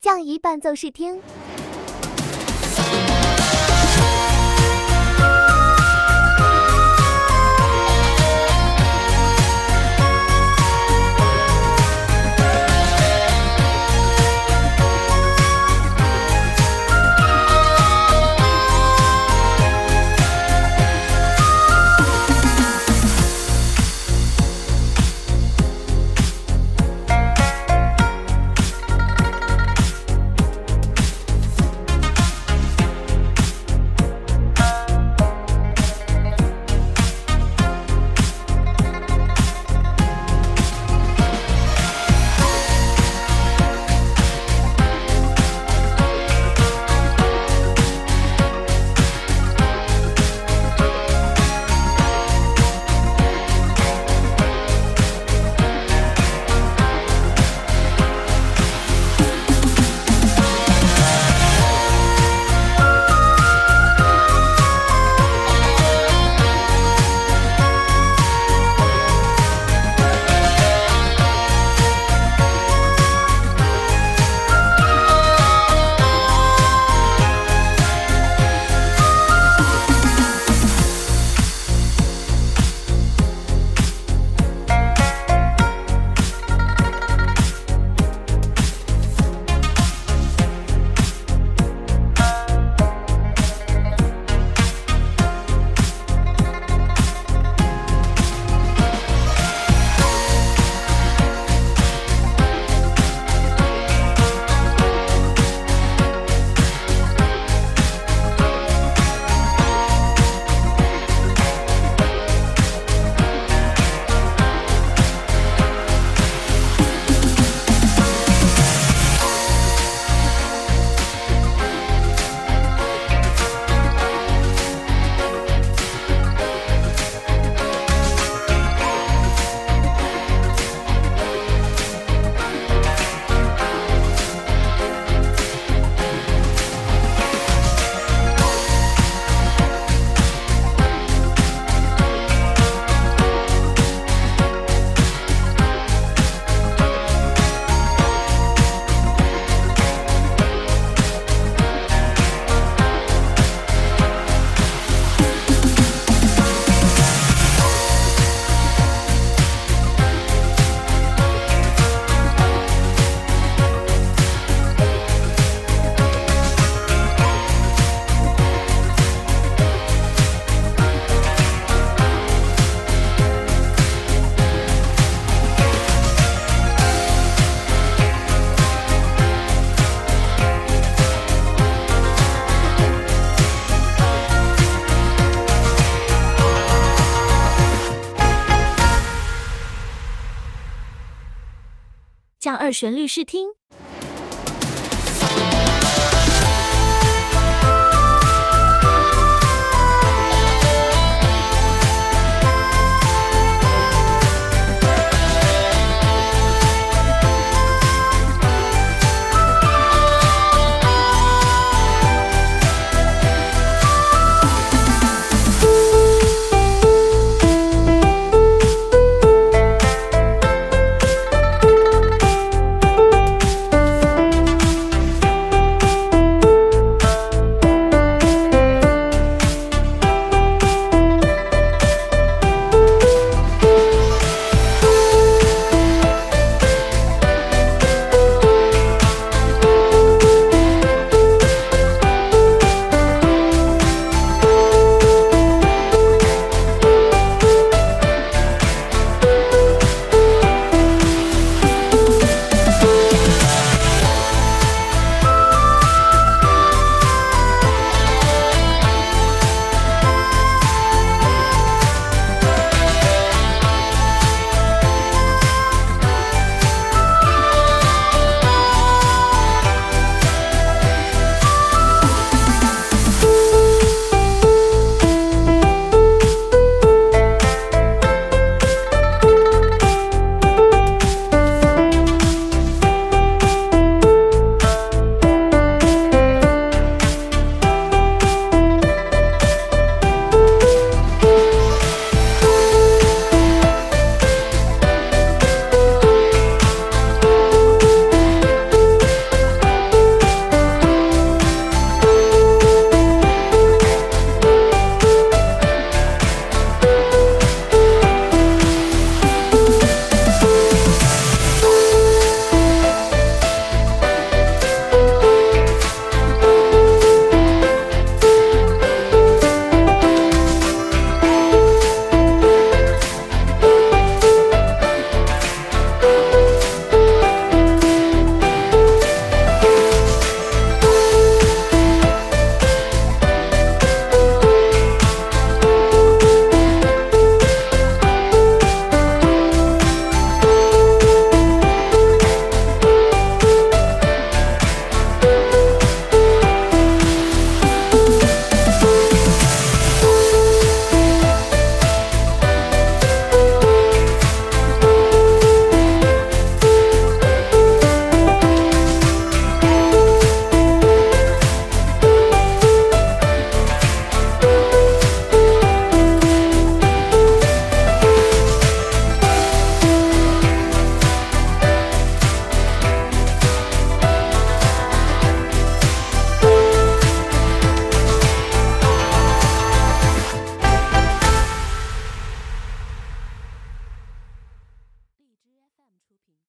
降一伴奏试听。二旋律试听。